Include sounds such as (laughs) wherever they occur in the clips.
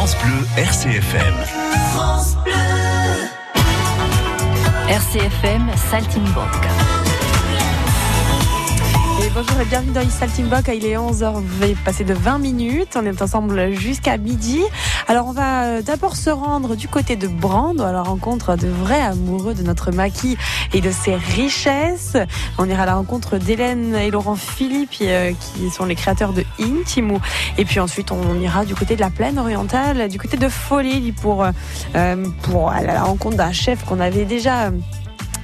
France Bleu RCFM. France Bleu. RCFM Saltimbocca bonjour et bienvenue dans Saltimbok. Il est 11h, vous va passer de 20 minutes. On est ensemble jusqu'à midi. Alors, on va euh, d'abord se rendre du côté de Brande à la rencontre de vrais amoureux de notre maquis et de ses richesses. On ira à la rencontre d'Hélène et Laurent Philippe, euh, qui sont les créateurs de Intimo. Et puis ensuite, on ira du côté de la plaine orientale, du côté de Folie pour, euh, pour aller à la rencontre d'un chef qu'on avait déjà euh,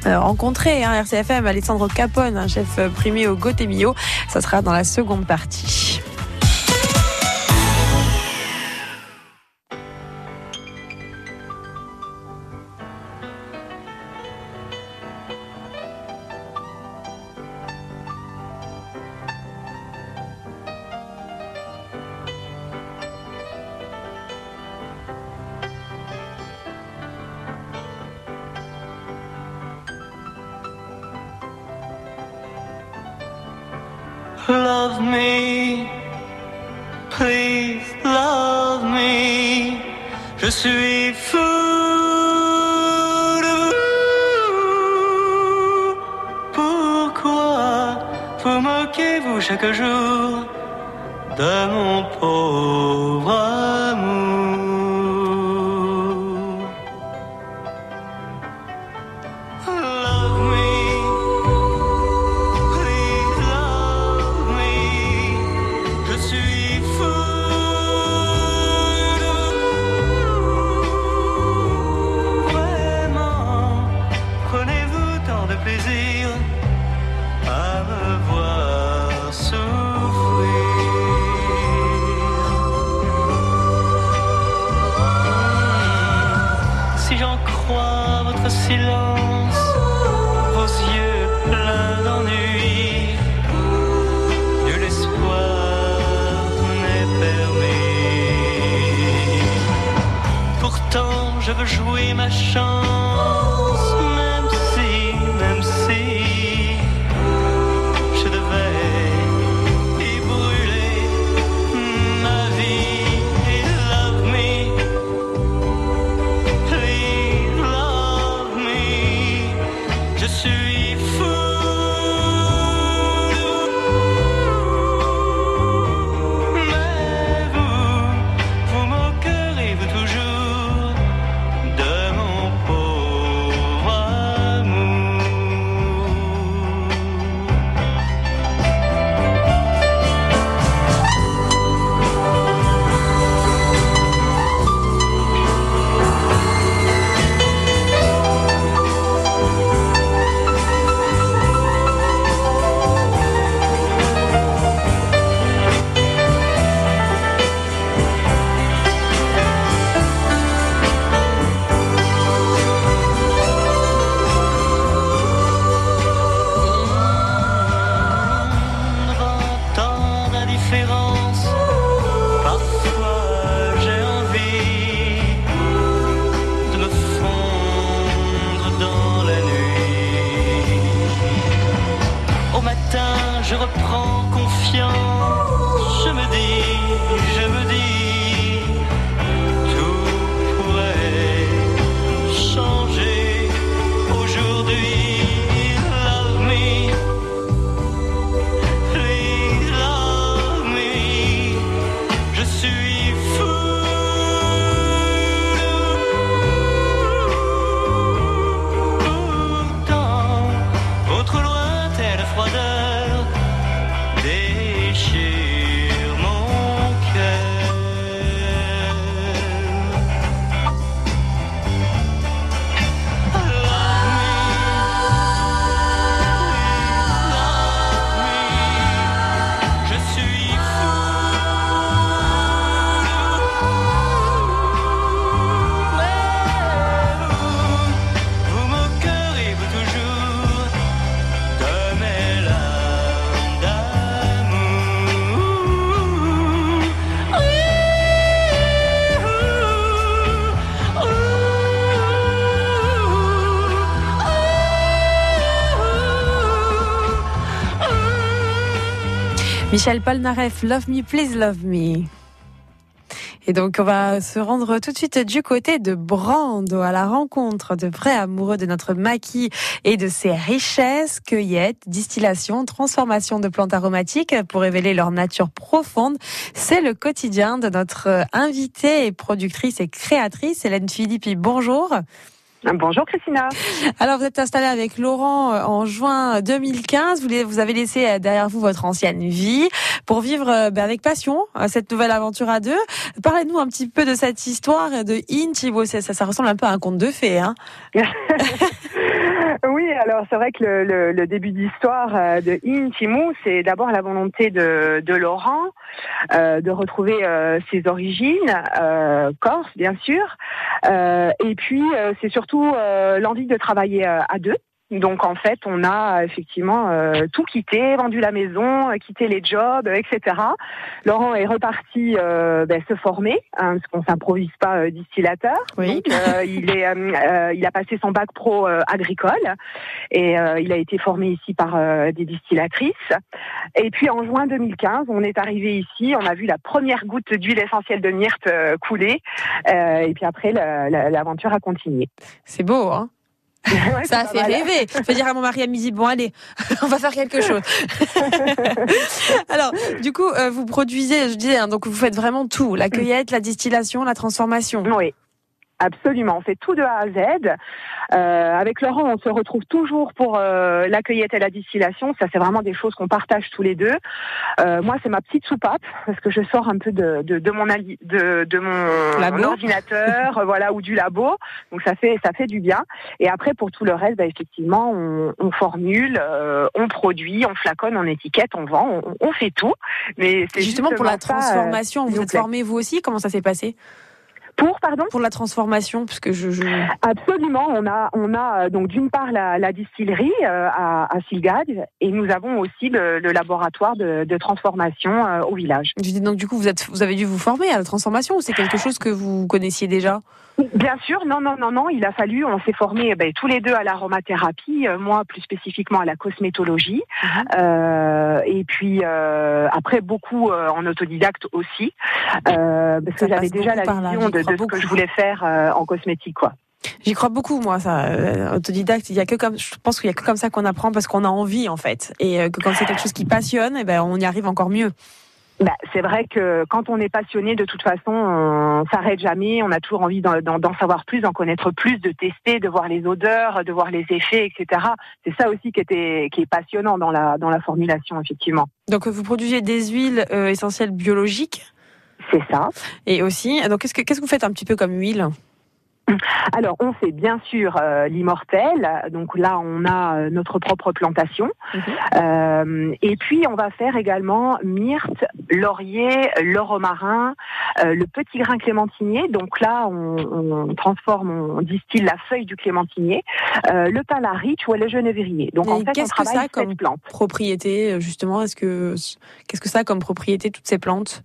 rencontrer hein, RCFM, Alessandro Capone, un chef primé au Gotemio. Ça sera dans la seconde partie. Love me, please love me. Je suis fou. Pourquoi vous moquez-vous chaque jour de mon pauvre aujourd'hui. Michel Polnareff, Love Me, Please Love Me. Et donc, on va se rendre tout de suite du côté de Brando à la rencontre de vrais amoureux de notre maquis et de ses richesses, cueillettes, distillation, transformation de plantes aromatiques pour révéler leur nature profonde. C'est le quotidien de notre invitée et productrice et créatrice, Hélène Philippi. Bonjour. Bonjour Christina. Alors vous êtes installée avec Laurent euh, en juin 2015. Vous avez laissé euh, derrière vous votre ancienne vie pour vivre euh, ben, avec passion cette nouvelle aventure à deux. Parlez-nous un petit peu de cette histoire de Intimo. Ça, ça, ressemble un peu à un conte de fées. Hein (laughs) oui, alors c'est vrai que le, le, début d'histoire de Intimo, c'est d'abord la volonté de, de Laurent euh, de retrouver euh, ses origines, euh, corse bien sûr, et puis c'est surtout l'envie de travailler à deux. Donc en fait, on a effectivement euh, tout quitté, vendu la maison, euh, quitté les jobs, etc. Laurent est reparti euh, ben, se former, hein, parce qu'on s'improvise pas distillateur. Oui. Donc, il est, il a passé son bac pro agricole et il a été formé ici par des distillatrices. Et puis en juin 2015, on est arrivé ici, on a vu la première goutte d'huile essentielle de myrte couler, et puis après l'aventure a continué. C'est beau, hein? Ça a fait rêver. Je vais dire à mon mari à midi, bon allez, (laughs) on va faire quelque chose. (laughs) Alors, du coup, euh, vous produisez, je disais, hein, donc vous faites vraiment tout, la cueillette, la distillation, la transformation. Oui. Absolument, on fait tout de A à Z. Euh, avec Laurent, on se retrouve toujours pour euh, la cueillette et la distillation. Ça, c'est vraiment des choses qu'on partage tous les deux. Euh, moi, c'est ma petite soupape parce que je sors un peu de, de, de mon de, de mon, ordinateur, (laughs) voilà, ou du labo. Donc ça fait ça fait du bien. Et après, pour tout le reste, bah, effectivement, on, on formule, euh, on produit, on flaconne, on étiquette, on vend, on, on fait tout. Mais c'est justement pour la transformation. vous êtes formé vous aussi Comment ça s'est passé? Pour, pardon Pour la transformation, puisque je, je... Absolument. On a, on a euh, donc d'une part la, la distillerie euh, à, à Silgad et nous avons aussi le, le laboratoire de, de transformation euh, au village. Donc du coup, vous, êtes, vous avez dû vous former à la transformation ou c'est quelque chose que vous connaissiez déjà? Bien sûr, non, non, non, non. Il a fallu, on s'est formés ben, tous les deux à l'aromathérapie, moi plus spécifiquement à la cosmétologie, mhm. euh, et puis euh, après beaucoup en autodidacte aussi, euh, parce que j'avais déjà la vision de, de ce que je voulais faire euh, en cosmétique, quoi. J'y crois beaucoup, moi, ça. Euh, autodidacte, il y a que comme, je pense qu'il y a que comme ça qu'on apprend parce qu'on a envie, en fait, et euh, que quand c'est quelque chose qui passionne, eh ben, on y arrive encore mieux. Bah, c'est vrai que quand on est passionné, de toute façon, on s'arrête jamais. On a toujours envie d'en savoir plus, d'en connaître plus, de tester, de voir les odeurs, de voir les effets, etc. C'est ça aussi qui, était, qui est passionnant dans la, dans la formulation, effectivement. Donc, vous produisez des huiles essentielles biologiques? C'est ça. Et aussi, donc qu'est-ce que, qu'est-ce que vous faites un petit peu comme huile? Alors, on fait bien sûr euh, l'immortel. Donc là, on a euh, notre propre plantation. Mhm. Euh, et puis, on va faire également myrte, laurier, l'oromarin, le petit grain clémentinier. Donc là, on, transforme, on distille la feuille du clémentinier, le palariche ou le genévrier. Donc en fait, qu'est-ce que ça comme propriété justement? Est-ce que qu'est-ce que ça a comme propriété toutes ces plantes?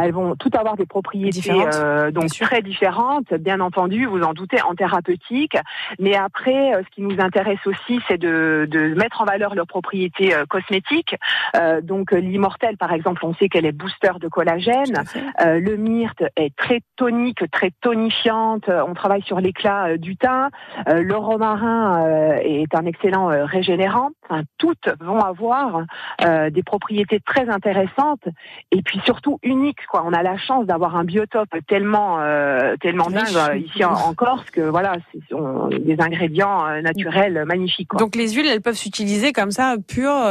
Elles vont toutes avoir des propriétés euh, donc très différentes, bien entendu, vous en doutez, en thérapeutique. Mais après, euh, ce qui nous intéresse aussi, c'est de, de, mettre en valeur leurs propriétés euh, cosmétiques. Euh, donc l'immortel, par exemple, on sait qu'elle est booster de collagène. le myrte est très tonique, très tonifiante. On travaille sur l'éclat du teint. le romarin est un excellent régénérant. Enfin, toutes vont avoir des propriétés très intéressantes. Et puis surtout une unique. Quoi. On a la chance d'avoir un biotope tellement, euh, tellement dingue euh, ici en, Corse que voilà, c'est des ingrédients euh, naturels magnifiques. Quoi. Donc les huiles, elles peuvent s'utiliser comme ça, pures,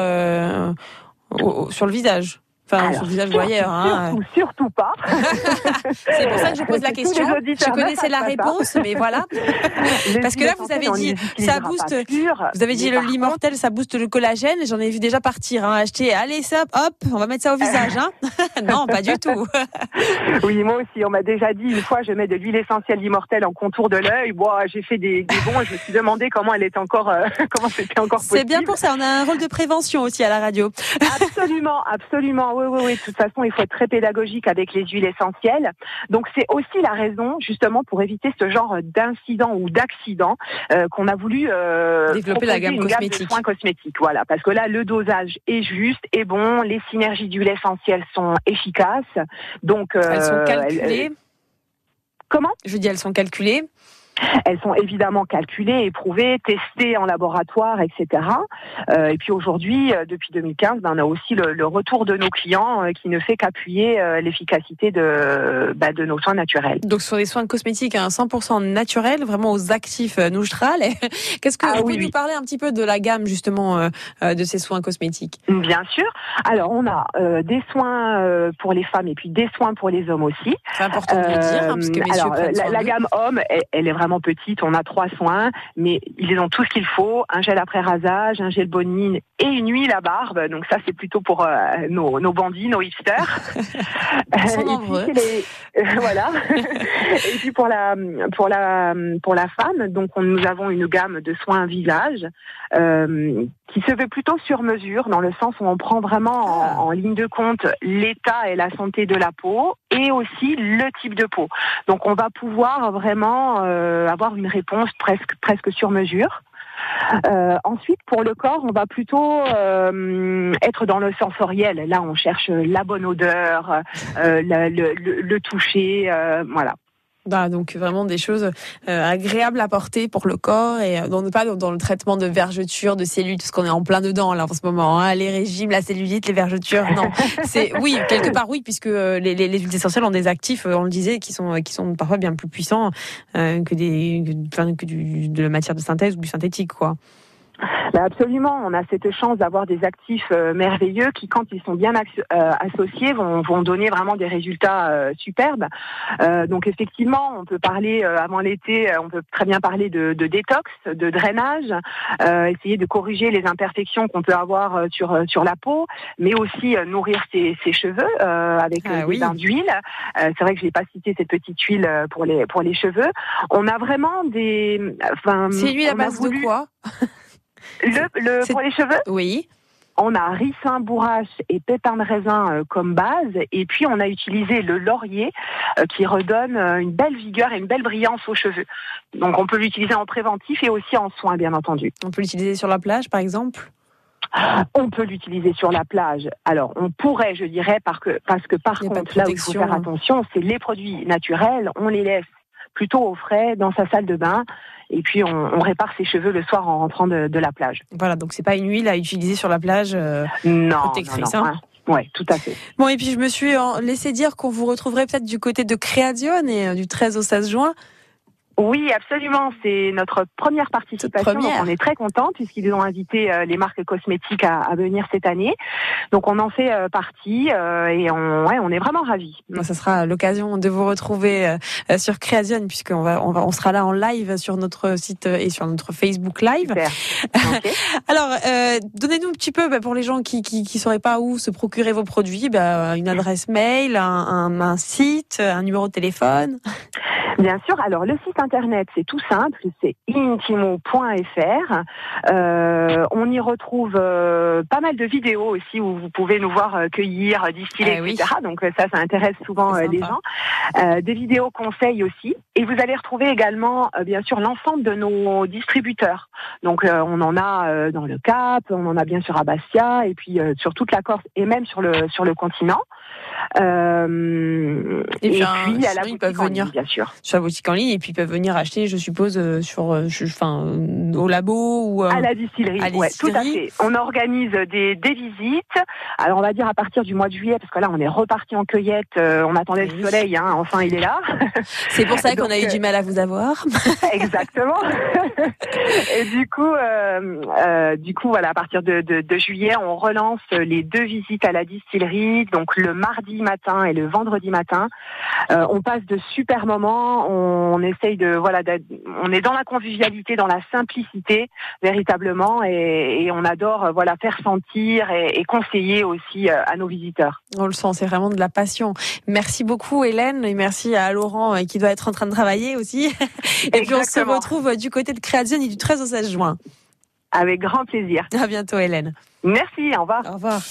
sur le visage. Enfin, sur le visage voyeur. Hein. Surtout, surtout pas. (laughs) c'est pour ça que je pose la question. Je connaissais la réponse, mais voilà. (laughs) Parce que là, vous avez dit, ça booste. Vous avez dit le lit mortel, ça booste le collagène. J'en ai vu déjà partir, hein, acheter. Allez, ça, hop, on va mettre ça au visage. Hein. (laughs) non, pas du tout. oui, moi aussi, on m'a déjà dit une fois, je mets de l'huile essentielle d'immortel en contour de l'œil. Bon, j'ai fait des, des bons et je me suis demandé comment elle était encore, euh, comment c'était encore possible. C'est bien pour ça. On a un rôle de prévention aussi à la radio. absolument, absolument oui, oui, oui. De toute façon, il faut être très pédagogique avec les huiles essentielles. Donc, c'est aussi la raison, justement, pour éviter ce genre d'incident ou d'accident euh, qu'on a voulu euh, développer la gamme cosmétique. soins cosmétiques. Voilà, parce que là, le dosage est juste, et bon, les synergies d'huiles essentielles sont efficaces. Donc, elles sont calculées. Comment? Je dis elles sont calculées. Elles sont évidemment calculées, éprouvées, testées en laboratoire, etc. Euh, et puis aujourd'hui, euh, depuis 2015, ben, on a aussi le, retour de nos clients euh, qui ne fait qu'appuyer l'efficacité de, ben, de nos soins naturels. Donc sur des soins cosmétiques à 100% naturels, vraiment aux actifs Noustral. (laughs) Qu'est-ce que ah vous pouvez nous parler un petit peu de la gamme justement de ces soins cosmétiques? Bien sûr. Alors on a des soins pour les femmes et puis des soins pour les hommes aussi. C'est important de le dire. Hein, parce que alors, la, la, gamme homme, elle, elle est vraiment petite. On a trois soins, mais ils ont tout ce qu'il faut un gel après rasage, un gel bonine et une huile à barbe. Donc ça, c'est plutôt pour euh, nos, nos, bandits, nos hipsters. (laughs) Ils sont nombreux. Euh, voilà. (laughs) et puis pour la pour la pour la femme, donc nous avons une gamme de soins visage euh, qui se fait plutôt sur mesure, dans le sens où on prend vraiment en, ah. en ligne de compte l'état et la santé de la peau et aussi le type de peau. Donc on va pouvoir vraiment euh, avoir une réponse presque presque sur mesure. Euh, ensuite, pour le corps, on va plutôt euh, être dans le sensoriel. Là, on cherche la bonne odeur, euh, le, le, le, toucher, euh, voilà. Bah, donc vraiment des choses euh, agréables à porter pour le corps et euh, on n'est pas dans le traitement de vergetures, de cellules, tout ce qu'on est en plein dedans là en ce moment. Hein, les régimes, la cellulite, les vergetures, non. (laughs) C'est oui quelque part oui puisque euh, les, les, les, huiles essentielles ont des actifs, on le disait, qui sont qui sont parfois bien plus puissants que des que, que du, de la matière de synthèse ou du synthétique quoi. Bah, absolument, on a cette chance d'avoir des actifs euh, merveilleux qui, quand ils sont bien euh, associés, vont, vont, donner vraiment des résultats euh, superbes. donc effectivement, on peut parler avant l'été, on peut très bien parler de, de détox, de drainage, essayer de corriger les imperfections qu'on peut avoir sur sur la peau, mais aussi nourrir ses, ses cheveux avec ah, des bains d'huile. C'est vrai que je n'ai pas cité cette petite huile pour les pour les cheveux. On a vraiment des. Enfin, C'est huile à base de quoi? Le, pour les cheveux? Oui. On a ricin, bourrache et pépin de raisin euh, comme base, et puis on a utilisé le laurier euh, qui redonne euh, une belle vigueur et une belle brillance aux cheveux. Donc on peut l'utiliser en préventif et aussi en soins, bien entendu. On peut l'utiliser sur la plage, par exemple? On peut l'utiliser sur la plage. Alors, on pourrait, je dirais, parce que, parce que par contre, là où il faut faire attention, c'est les produits naturels, on les laisse plutôt au frais dans sa salle de bain et puis on, répare ses cheveux le soir en rentrant de, la plage. Voilà, donc c'est pas une huile à utiliser sur la plage euh, non, protectrice. Non, hein. Oui, tout à fait. Bon, et puis je me suis laissé dire qu'on vous retrouverait peut-être du côté de Création et euh, du 13 au 16 juin. Oui, absolument. C'est notre première participation. on est très contents puisqu'ils ont invité euh, les marques cosmétiques à, venir cette année. Donc on en fait euh, partie euh, et on, ouais, on est vraiment ravis. Bon, ça sera l'occasion de vous retrouver sur Creation puisqu'on va, on va, on sera là en live sur notre site et sur notre Facebook Live. (laughs) Alors, donnez-nous un petit peu bah, pour les gens qui, qui, qui sauraient pas où se procurer vos produits, bah, une adresse mail, un, un, un site, un numéro de téléphone. Bien sûr. Alors le site internet, c'est tout simple, c'est intimo.fr. Euh, on y retrouve euh, pas mal de vidéos aussi où vous pouvez nous voir euh, cueillir, distiller, eh etc. Donc ça, ça intéresse souvent les gens. des vidéos conseils aussi. Et vous allez retrouver également, bien sûr, l'ensemble de nos distributeurs. Donc on en a dans le Cap, on en a bien sûr à Bastia, et puis sur toute la Corse et même sur le sur le continent. Euh, et puis, à la boutique en ligne, bien sûr. Sur la boutique en ligne, et puis ils peuvent venir acheter, je suppose, euh, sur, euh, enfin, au labo ou à la distillerie. À tout à fait. On organise des, des visites. Alors on va dire à partir du mois de juillet, parce que là on est reparti en cueillette. on attendait le soleil, hein, enfin il est là. (laughs) C'est pour ça qu'on a eu du mal à vous avoir. (laughs) Exactement. (laughs) et du coup, du coup voilà, à partir de, de, de juillet, on relance les deux visites à la distillerie, donc le mardi matin et le vendredi matin. Euh, on passe de super moments. On, essaye de voilà, on est dans la convivialité, dans la simplicité véritablement, et, on adore euh, voilà faire sentir et, conseiller aussi euh, à nos visiteurs. On le sent, c'est vraiment de la passion. Merci beaucoup Hélène et merci à Laurent qui doit être en train de travailler aussi. (laughs) et puis on se retrouve du côté de Création du 13 au 16 juin. Avec grand plaisir. À bientôt Hélène. Merci, au revoir. Au revoir.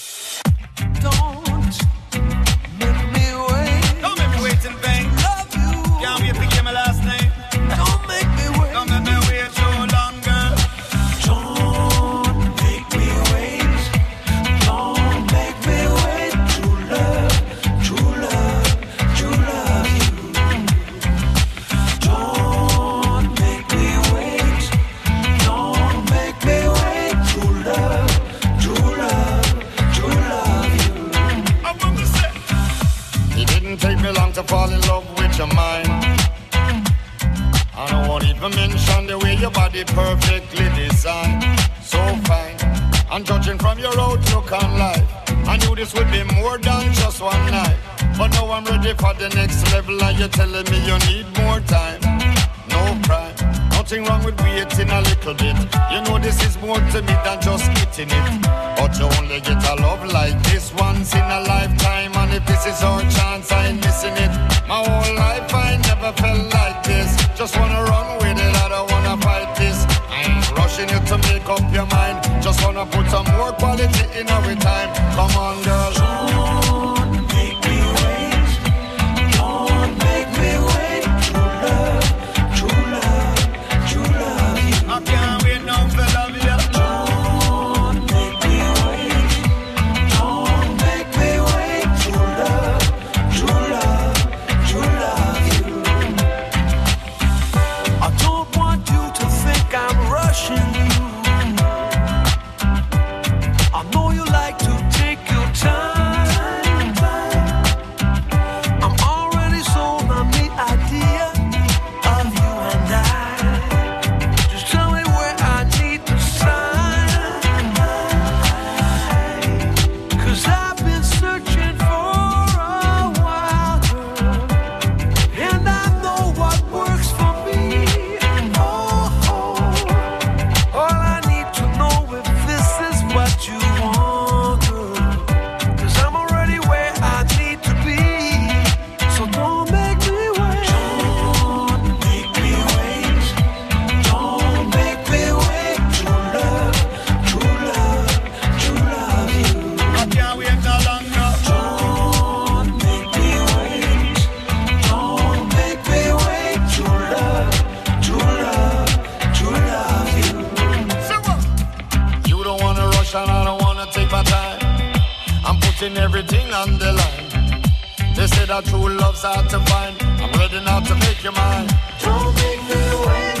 Body perfectly designed. So fine. And judging from your outlook on life, I knew this would be more than just one night. But now I'm ready for the next level, and you're telling me you need more time. No crime. Nothing wrong with waiting a little bit. You know this is more to me than just getting it. But you only get a love like this once in a lifetime. And if this is our chance, I ain't missing it. My whole life I never felt like this. Just wanna run you to make up your mind. Just wanna put some more quality in our time. Come on, girl. I don't wanna take my time. I'm putting everything on the line. They say that true love's hard to find. I'm ready now to make your mind. Don't make me wait.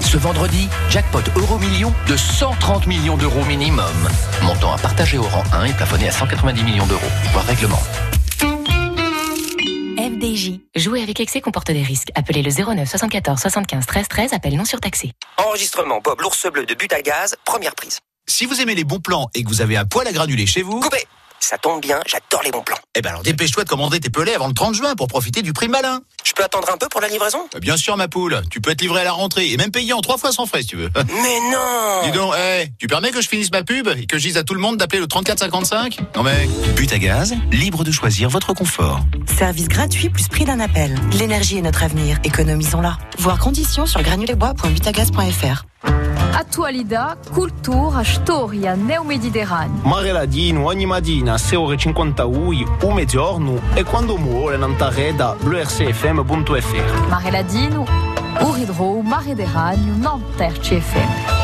Ce vendredi, jackpot euro million de 130 millions d'euros minimum. Montant à partager au rang 1 et plafonné à 190 millions d'euros. Voir règlement. FDJ. Jouer avec excès comporte des risques. Appelez le 09 74 75 13 13. Appel non surtaxé. Enregistrement Bob l'ours bleu de but à gaz. Première prise. Si vous aimez les bons plans et que vous avez un poêle à granulés chez vous... Coupez ça tombe bien, j'adore les bons plans. Eh ben alors dépêche-toi de commander tes pelés avant le 30 juin pour profiter du prix malin. Je peux attendre un peu pour la livraison? Euh, Bien sûr ma poule, tu peux être livré à la rentrée et même payer en trois fois sans frais si tu veux. (laughs) Mais non Dis donc, hey, tu permets que je finisse ma pub et que je dise à tout le monde d'appeler le 3455 Non mais... But à gaz, libre de choisir votre confort. Service gratuit plus prix d'un appel. L'énergie est notre avenir, économisons-la. Voir conditions sur granulebois.butagaz.fr. Attualità, cultura, storia, neomediterranea. Mare Ladino ogni mattina 50, 6.51, o mezzogiorno e quando muore l'antareda, blurcfm.fr. Mare Ladino, Uridro, Mediterraneo, non terci FM.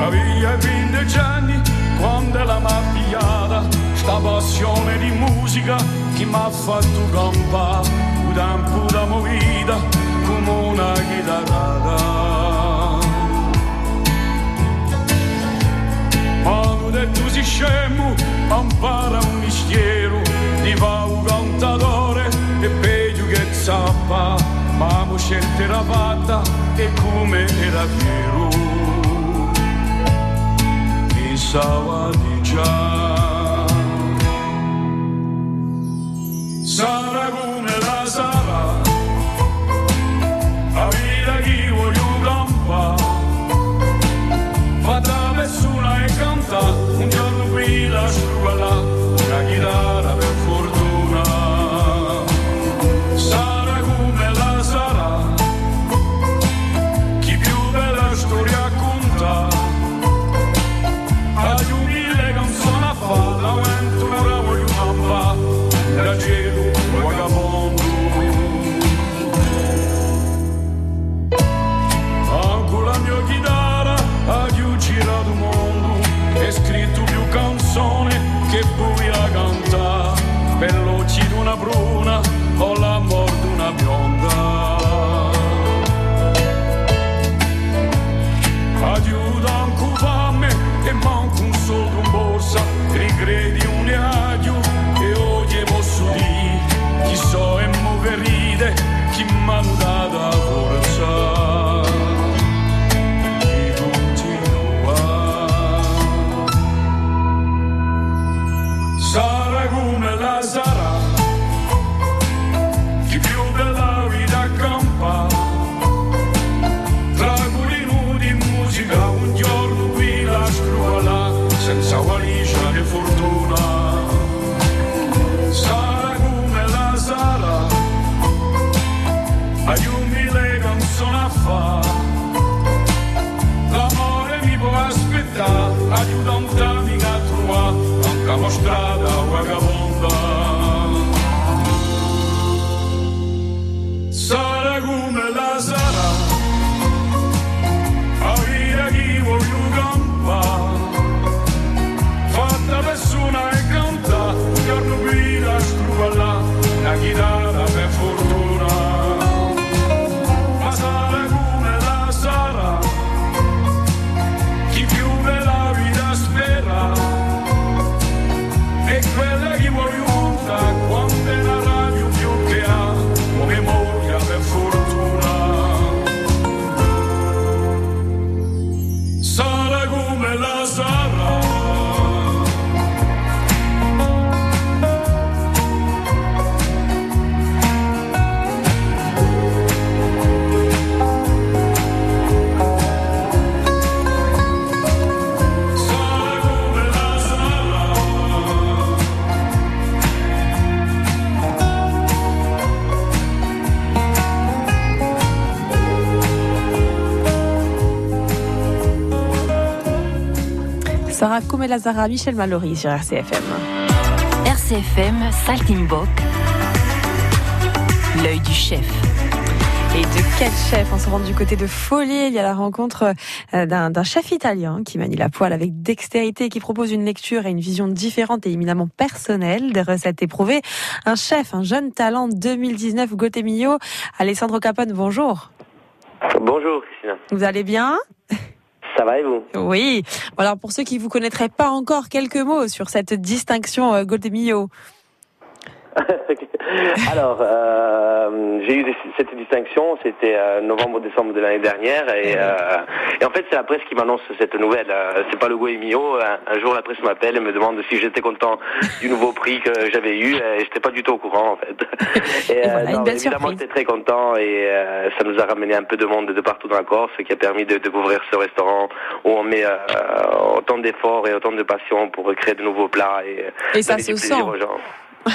Avevi 15 anni quando la maffiata sta passione di musica che mi ha fatto campare un tempo da movida come una chitarrata. Ma non tu sei scemo impara un mistero di fa un cantatore e peggio che zappa ma mo scelta era fatta e come era fiero pensava di già Saragou come Sarah Lazara, Michel Mallory sur RCFM. RCFM, Saltimbok, l'œil du chef. Et de quel chef? On se rend du côté de Folie. Il y a la rencontre euh, d'un chef italien qui manie la poêle avec dextérité, qui propose une lecture et une vision différente et éminemment personnelle des recettes éprouvées. Un chef, un jeune talent 2019, Mio. Alessandro Capone, bonjour. Bonjour Christina. Vous allez bien? Ça va vous Oui. Alors pour ceux qui vous connaîtraient pas encore, quelques mots sur cette distinction euh, Mio. (laughs) Alors, euh, j'ai eu cette distinction, c'était euh, novembre-décembre de l'année dernière, et, euh, et, en fait c'est la presse qui m'annonce cette nouvelle. C'est pas le Goemio. Un, un jour la presse m'appelle et me demande si j'étais content du nouveau prix que j'avais eu, et j'étais pas du tout au courant en fait. (laughs) Et, voilà, non, évidemment j'étais très content et ça nous a ramené un peu de monde de partout dans la Corse, qui a permis de découvrir ce restaurant où on met autant d'efforts et autant de passion pour créer de nouveaux plats et, et ça se sent. Aux gens.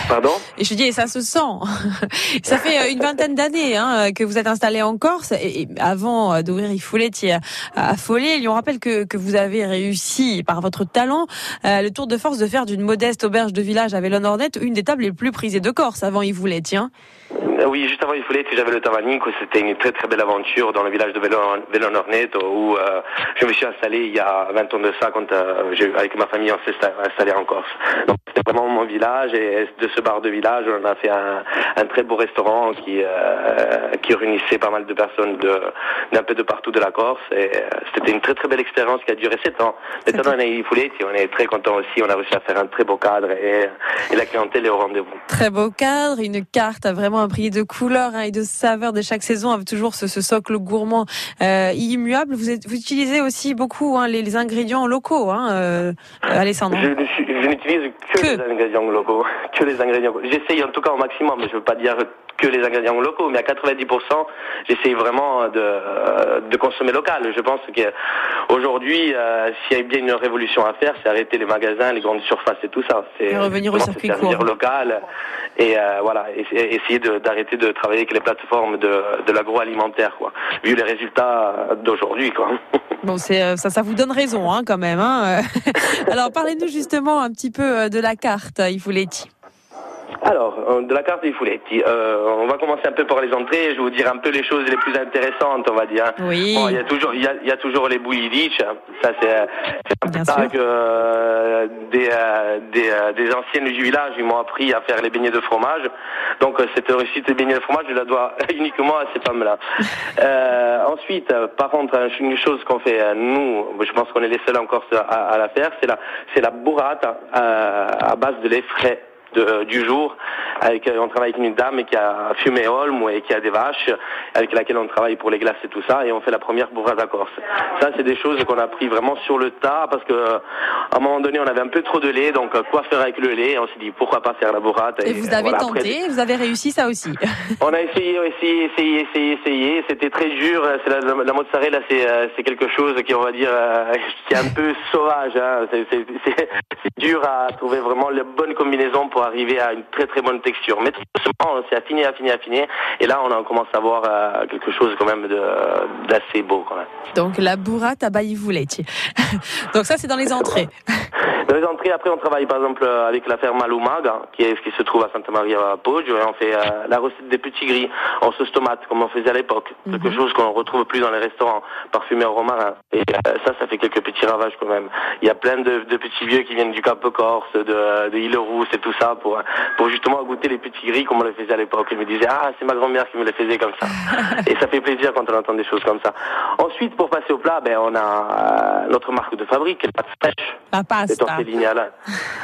Pardon Et je dis, et ça se sent. (laughs) ça fait euh, une vingtaine d'années hein, que vous êtes installé en Corse. Et avant euh, d'ouvrir Ifouletti à Follet, on rappelle que, que vous avez réussi, par votre talent, euh, le tour de force de faire d'une modeste auberge de village à Vélon-Ornette une des tables les plus prisées de Corse avant Ifouletti. Hein. Oui, juste avant Ifouletti, j'avais le Tavanico. C'était une très très belle aventure dans le village de Vélon-Ornette où je me suis installé il y a 20 ans de ça quand avec ma famille on s'est installé en Corse. Donc c'était vraiment mon village et de ce bar de village, on a fait un, très beau restaurant qui, euh, qui réunissait pas mal de personnes d'un peu de partout de la Corse. Et euh, c'était une très très belle expérience qui a duré 7 ans. Maintenant, on est on est très content aussi. On a réussi à faire un très beau cadre et, la clientèle est au rendez-vous. Très beau cadre, une carte a vraiment un de couleurs hein, et de saveurs de chaque saison, avec toujours ce, socle gourmand euh, immuable. Vous, êtes, vous utilisez aussi beaucoup hein, les, ingrédients locaux, hein, Alessandro. Je, n'utilise que, les ingrédients locaux, que les ingrédients. J'essaye en tout cas au maximum, mais je veux pas dire que les ingrédients locaux, mais à 90%, j'essaye vraiment de, de consommer local. Je pense qu'aujourd'hui, euh, s'il y a bien une révolution à faire, c'est arrêter les magasins, les grandes surfaces et tout ça. C'est revenir au circuit court. local et euh, voilà, essayer d'arrêter de, travailler avec les plateformes de, de l'agroalimentaire, quoi. Vu les résultats d'aujourd'hui, quoi. (laughs) Bon, c'est euh, ça, ça vous donne raison, hein, quand même. Hein. (laughs) Alors, parlez-nous justement un petit peu de la carte, Ifouletti. Alors, euh, de la carte des fouletti. Euh, on va commencer un peu par les entrées. Je vais vous dire un peu les choses les plus intéressantes, on va dire. Oui. il y a toujours, il y a, toujours les bouillidiches. Ça, c'est un plat que euh, des, des, anciennes du village, ils m'ont appris à faire les beignets de fromage. Donc, cette réussite des beignets de fromage, je la dois (laughs) uniquement à ces femmes-là. (laughs) ensuite, par contre, une chose qu'on fait, nous, je pense qu'on est les seuls encore à, la faire, c'est la, c'est la burrata à base de lait frais du jour. Avec, on travaille avec une dame qui a fumé Olm et qui a des vaches, avec laquelle on travaille pour les glaces et tout ça, et on fait la première burrata corse. Ça, c'est des choses qu'on a pris vraiment sur le tas, parce que à un moment donné, on avait un peu trop de lait, donc quoi faire avec le lait? On s'est dit pourquoi pas faire la burrata. Et, vous avez tenté, vous avez réussi ça aussi. (laughs) on a essayé, essayé, essayé, essayé, essayé. C'était très dur. La, la mozzarella, c'est euh, c'est quelque chose qui, on va dire, euh, (laughs) qui est un peu sauvage. Hein. C'est dur à trouver vraiment la bonne combinaison pour arriver à une très très bonne texture. Mais tout on s'est affiné, affiné, affiné. Et là, on commence à voir euh, quelque chose quand même d'assez beau quand même. Donc la burrata baïvouletti. (laughs) Donc ça, c'est dans les entrées. (laughs) Dans les entrées, après, on travaille par exemple euh, avec la ferme Alumaga, qui, est, qui se trouve à Santa Maria Poggio, et on fait euh, la recette des petits gris en sauce tomate, comme on faisait à l'époque. Quelque mhm. chose qu'on ne retrouve plus dans les restaurants, parfumé au romarin. Et euh, ça, ça fait quelques petits ravages quand même. Il y a plein de, de petits vieux qui viennent du Cap Corse, de, de Île Rousse et tout ça, pour, pour justement goûter les petits gris comme on les faisait à l'époque. Ils me disaient, ah, c'est ma grand-mère qui me les faisait comme ça. (laughs) et ça fait plaisir quand on entend des choses comme ça. Ensuite, pour passer au plat, ben, on a notre marque de fabrique, la pâte fraîche. La pasta.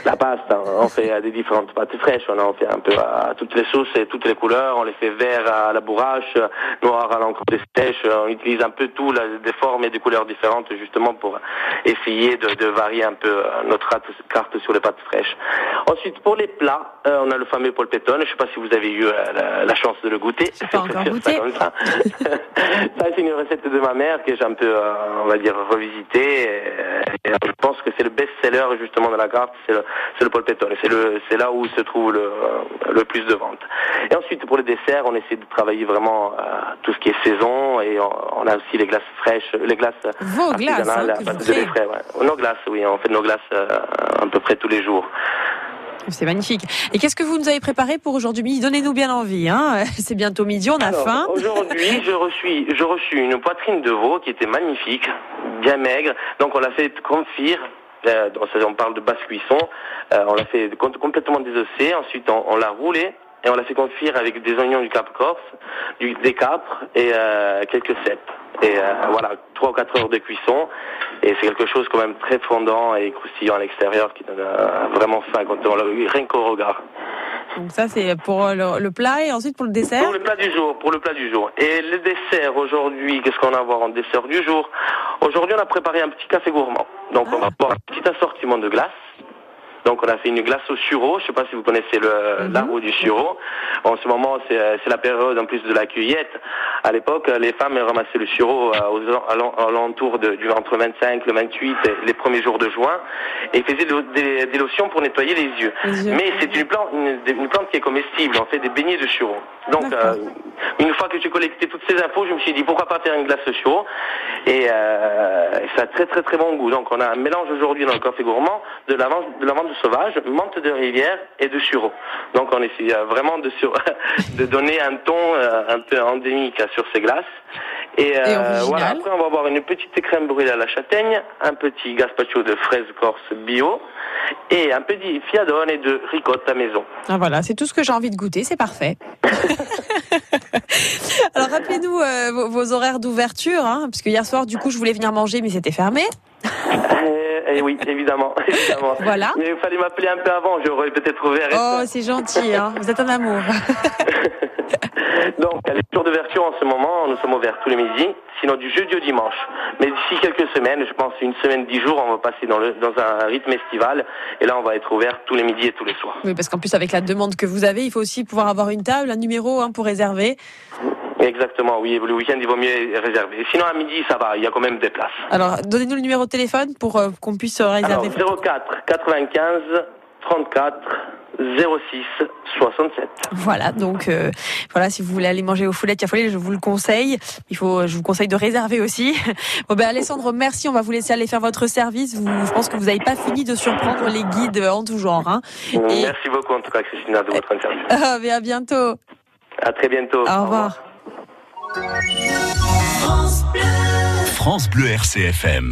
La pasta, on fait des différentes pâtes fraîches, on en fait un peu à toutes les sauces et toutes les couleurs, on les fait vert à la bourrache, noir à l'encre des sèches, on utilise un peu tout, des formes et des couleurs différentes justement pour essayer de, varier un peu notre carte sur les pâtes fraîches. Ensuite, pour les plats, euh, on a le fameux polpettone, je ne sais pas si vous avez eu euh, la, chance de le goûter. Pas (laughs) encore goûté. (laughs) ça, c'est une recette de ma mère que j'ai un peu, euh, on va dire, revisitée. Et, je pense que c'est le best-seller justement de la carte, c'est le, le. C'est le, c'est là où se trouve le, le plus de ventes. Et ensuite, pour les desserts, on essaie de travailler vraiment tout ce qui est saison et on, a aussi les glaces fraîches, les glaces Vos glaces, hein, de lait frais, ouais. Nos glaces, oui, on fait nos glaces à peu près tous les jours. C'est magnifique. Et qu'est-ce que vous nous avez préparé pour aujourd'hui Donnez-nous bien envie. Hein (laughs) C'est bientôt midi, on a faim. Aujourd'hui, je reçus, je reçus une poitrine de veau qui était magnifique, bien maigre. Donc on l'a fait confire. Euh, on parle de basse cuisson. Euh, on l'a fait complètement désossé. Ensuite, on, l'a roulé et on l'a fait confire avec des oignons du Cap Corse, du, des capres et euh, quelques cèpes. Et euh, voilà, 3 ou 4 heures de cuisson. Et c'est quelque chose quand même très fondant et croustillant à l'extérieur qui donne euh, vraiment faim quand on l'a rien qu'au regard. Donc ça c'est pour le, plat et ensuite pour le dessert Pour le plat du jour, pour le plat du jour. Et le dessert aujourd'hui, qu'est-ce qu'on va avoir en dessert du jour? Aujourd'hui on a préparé un petit café gourmand. Donc on va avoir un petit assortiment de glace donc on a fait une glace au sureau. Je ne sais pas si vous connaissez mhm. l'arbre du sureau. En ce moment, c'est la période en plus de la cueillette. À l'époque, les femmes ramassaient le sureau euh, aux alentours du entre 25, le 28, les premiers jours de juin, et faisaient des, lotions pour nettoyer les yeux. Mais c'est une plante, une, plante qui est comestible. On fait des beignets de sureau. Donc, euh, une fois que j'ai collecté toutes ces infos, je me suis dit pourquoi pas faire une glace au sureau? Et euh, ça a très très très bon goût. Donc, on a un mélange aujourd'hui dans le café gourmand de lavande de sauvage, menthe de rivière et de sureau. Donc on essaie vraiment de, (laughs) de donner un ton euh, un peu endémique sur ces glaces. Et, euh, voilà, après on va avoir une petite crème brûlée à la châtaigne, un petit gazpacho de fraises corse bio et un petit fiadone et de ricotta maison. Ah voilà, c'est tout ce que j'ai envie de goûter, c'est parfait. (laughs) Alors rappelez-nous euh, vos, horaires d'ouverture, hein, parce que hier soir du coup je voulais venir manger mais c'était fermé. (laughs) Eh oui, (laughs) évidemment, Voilà. Mais il fallait m'appeler un peu avant, j'aurais peut-être ouvert. Oh, c'est gentil, hein. vous êtes un amour. (laughs) Donc, les jours d'ouverture en ce moment, nous sommes ouverts tous les midis, sinon du jeudi au dimanche. Mais d'ici quelques semaines, je pense une semaine, dix jours, on va passer dans, le, dans un rythme estival. Et là, on va être ouvert tous les midis et tous les soirs. Oui, parce qu'en plus, avec la demande que vous avez, il faut aussi pouvoir avoir une table, un numéro hein, pour réserver. Exactement, oui. Le week-end, il vaut mieux réserver. Sinon, à midi, ça va. Il y a quand même des places. Alors, donnez-nous le numéro de téléphone pour euh, qu'on puisse euh, réserver. Alors, 04 95 34 06 67. Voilà, donc euh, voilà, si vous voulez aller manger au Foulet Tiafolé, je vous le conseille. Il faut, je vous conseille de réserver aussi. (laughs) Bon ben Alessandro, merci. On va vous laisser aller faire votre service. je pense que vous n'avez pas fini de surprendre les guides en tout genre. Hein. Merci beaucoup en tout cas, Christina, de votre interview. Ah, (laughs) à bientôt. À très bientôt. Au revoir. France Bleu. RCFM.